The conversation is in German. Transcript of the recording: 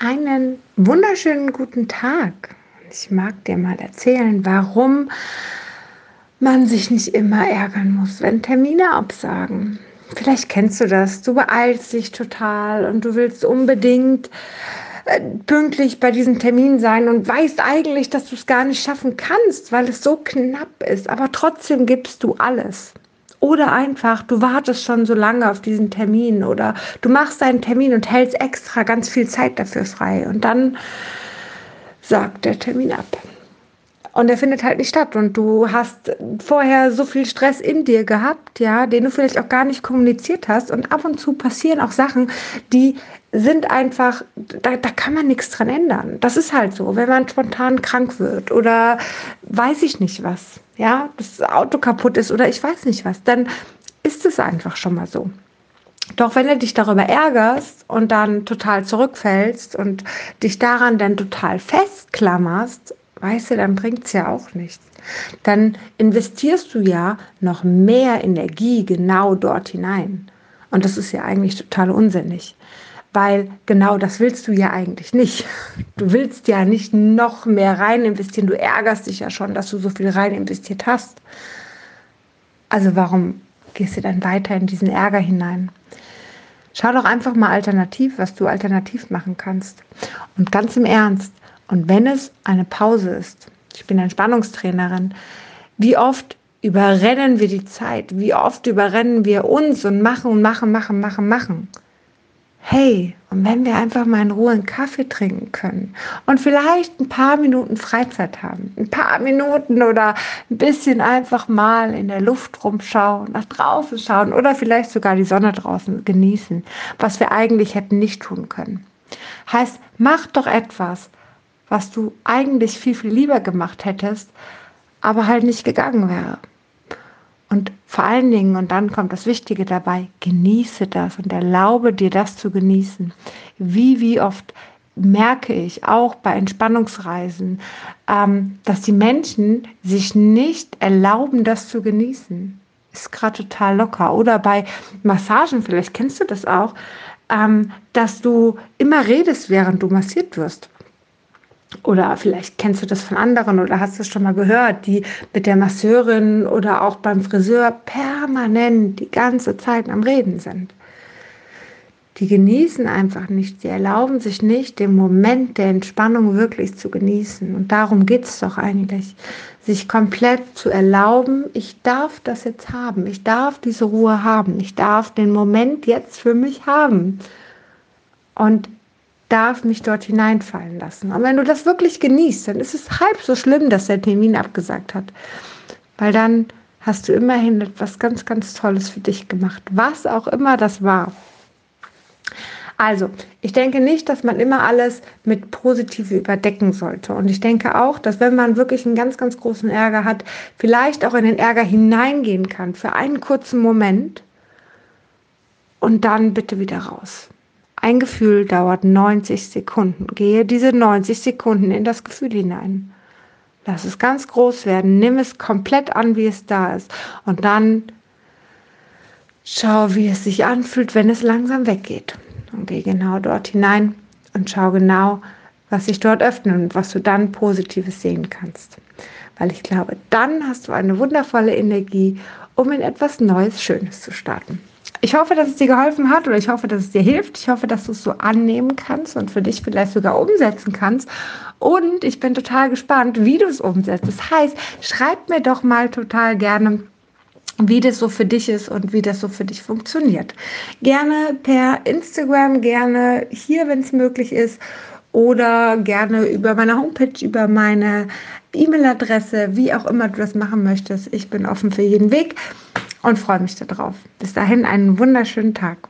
Einen wunderschönen guten Tag. Ich mag dir mal erzählen, warum man sich nicht immer ärgern muss, wenn Termine absagen. Vielleicht kennst du das. Du beeilst dich total und du willst unbedingt äh, pünktlich bei diesem Termin sein und weißt eigentlich, dass du es gar nicht schaffen kannst, weil es so knapp ist. Aber trotzdem gibst du alles. Oder einfach, du wartest schon so lange auf diesen Termin oder du machst einen Termin und hältst extra ganz viel Zeit dafür frei und dann sagt der Termin ab. Und er findet halt nicht statt. Und du hast vorher so viel Stress in dir gehabt, ja, den du vielleicht auch gar nicht kommuniziert hast. Und ab und zu passieren auch Sachen, die sind einfach, da, da kann man nichts dran ändern. Das ist halt so, wenn man spontan krank wird oder weiß ich nicht was ja, das Auto kaputt ist oder ich weiß nicht was, dann ist es einfach schon mal so. Doch wenn du dich darüber ärgerst und dann total zurückfällst und dich daran dann total festklammerst, weißt du, dann bringt es ja auch nichts. Dann investierst du ja noch mehr Energie genau dort hinein. Und das ist ja eigentlich total unsinnig weil genau das willst du ja eigentlich nicht. Du willst ja nicht noch mehr rein investieren. Du ärgerst dich ja schon, dass du so viel rein investiert hast. Also warum gehst du dann weiter in diesen Ärger hinein? Schau doch einfach mal alternativ, was du alternativ machen kannst. Und ganz im Ernst, und wenn es eine Pause ist, ich bin Entspannungstrainerin, wie oft überrennen wir die Zeit? Wie oft überrennen wir uns und machen und machen, machen, machen, machen? hey, und wenn wir einfach mal in Ruhe einen Kaffee trinken können und vielleicht ein paar Minuten Freizeit haben, ein paar Minuten oder ein bisschen einfach mal in der Luft rumschauen, nach draußen schauen oder vielleicht sogar die Sonne draußen genießen, was wir eigentlich hätten nicht tun können. Heißt, mach doch etwas, was du eigentlich viel, viel lieber gemacht hättest, aber halt nicht gegangen wäre. Und vor allen Dingen, und dann kommt das Wichtige dabei, genieße das und erlaube dir das zu genießen. Wie, wie oft merke ich auch bei Entspannungsreisen, ähm, dass die Menschen sich nicht erlauben, das zu genießen. Ist gerade total locker. Oder bei Massagen, vielleicht kennst du das auch, ähm, dass du immer redest, während du massiert wirst. Oder vielleicht kennst du das von anderen oder hast es schon mal gehört, die mit der Masseurin oder auch beim Friseur permanent die ganze Zeit am Reden sind. Die genießen einfach nicht, sie erlauben sich nicht, den Moment der Entspannung wirklich zu genießen. Und darum geht es doch eigentlich, sich komplett zu erlauben, ich darf das jetzt haben, ich darf diese Ruhe haben, ich darf den Moment jetzt für mich haben. Und darf mich dort hineinfallen lassen. Und wenn du das wirklich genießt, dann ist es halb so schlimm, dass der Termin abgesagt hat. Weil dann hast du immerhin etwas ganz, ganz Tolles für dich gemacht, was auch immer das war. Also, ich denke nicht, dass man immer alles mit Positive überdecken sollte. Und ich denke auch, dass wenn man wirklich einen ganz, ganz großen Ärger hat, vielleicht auch in den Ärger hineingehen kann für einen kurzen Moment und dann bitte wieder raus. Ein Gefühl dauert 90 Sekunden. Gehe diese 90 Sekunden in das Gefühl hinein. Lass es ganz groß werden. Nimm es komplett an, wie es da ist. Und dann schau, wie es sich anfühlt, wenn es langsam weggeht. Und geh genau dort hinein und schau genau, was sich dort öffnet und was du dann Positives sehen kannst. Weil ich glaube, dann hast du eine wundervolle Energie, um in etwas Neues, Schönes zu starten. Ich hoffe, dass es dir geholfen hat oder ich hoffe, dass es dir hilft. Ich hoffe, dass du es so annehmen kannst und für dich vielleicht sogar umsetzen kannst. Und ich bin total gespannt, wie du es umsetzt. Das heißt, schreib mir doch mal total gerne, wie das so für dich ist und wie das so für dich funktioniert. Gerne per Instagram, gerne hier, wenn es möglich ist oder gerne über meine Homepage, über meine E-Mail-Adresse, wie auch immer du das machen möchtest. Ich bin offen für jeden Weg und freue mich darauf. Bis dahin einen wunderschönen Tag.